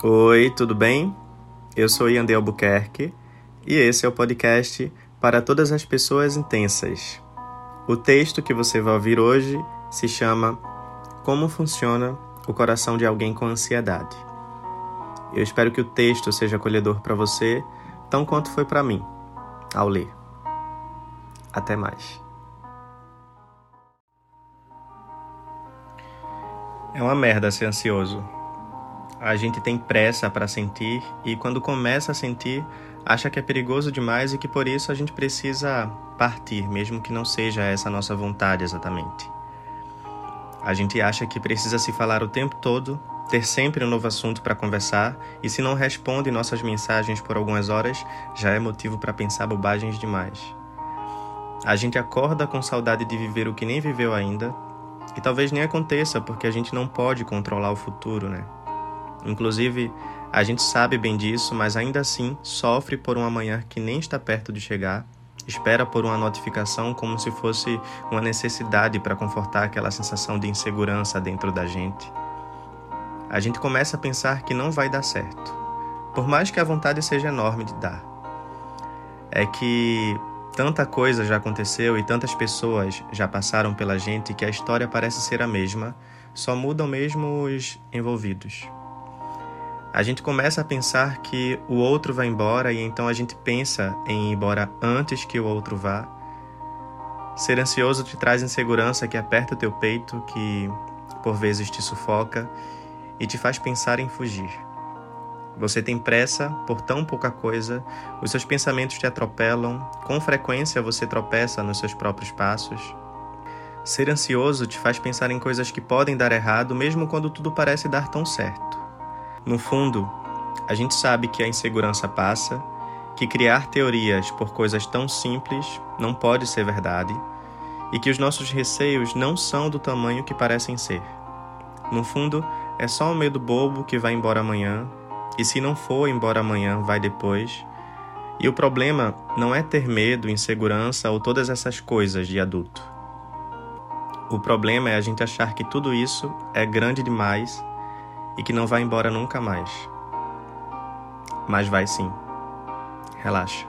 Oi, tudo bem? Eu sou Yandel Albuquerque e esse é o podcast para todas as pessoas intensas. O texto que você vai ouvir hoje se chama Como funciona o coração de alguém com ansiedade. Eu espero que o texto seja acolhedor para você, tão quanto foi para mim ao ler. Até mais. É uma merda ser ansioso. A gente tem pressa para sentir e quando começa a sentir, acha que é perigoso demais e que por isso a gente precisa partir, mesmo que não seja essa a nossa vontade exatamente. A gente acha que precisa se falar o tempo todo, ter sempre um novo assunto para conversar, e se não responde nossas mensagens por algumas horas, já é motivo para pensar bobagens demais. A gente acorda com saudade de viver o que nem viveu ainda, e talvez nem aconteça porque a gente não pode controlar o futuro, né? Inclusive, a gente sabe bem disso, mas ainda assim sofre por um amanhã que nem está perto de chegar, espera por uma notificação como se fosse uma necessidade para confortar aquela sensação de insegurança dentro da gente. A gente começa a pensar que não vai dar certo, por mais que a vontade seja enorme de dar. É que tanta coisa já aconteceu e tantas pessoas já passaram pela gente que a história parece ser a mesma, só mudam mesmo os envolvidos. A gente começa a pensar que o outro vai embora e então a gente pensa em ir embora antes que o outro vá. Ser ansioso te traz insegurança que aperta o teu peito, que por vezes te sufoca e te faz pensar em fugir. Você tem pressa por tão pouca coisa, os seus pensamentos te atropelam, com frequência você tropeça nos seus próprios passos. Ser ansioso te faz pensar em coisas que podem dar errado, mesmo quando tudo parece dar tão certo. No fundo, a gente sabe que a insegurança passa, que criar teorias por coisas tão simples não pode ser verdade e que os nossos receios não são do tamanho que parecem ser. No fundo, é só um medo bobo que vai embora amanhã, e se não for embora amanhã, vai depois. E o problema não é ter medo, insegurança ou todas essas coisas de adulto. O problema é a gente achar que tudo isso é grande demais e que não vai embora nunca mais. Mas vai sim. Relaxa.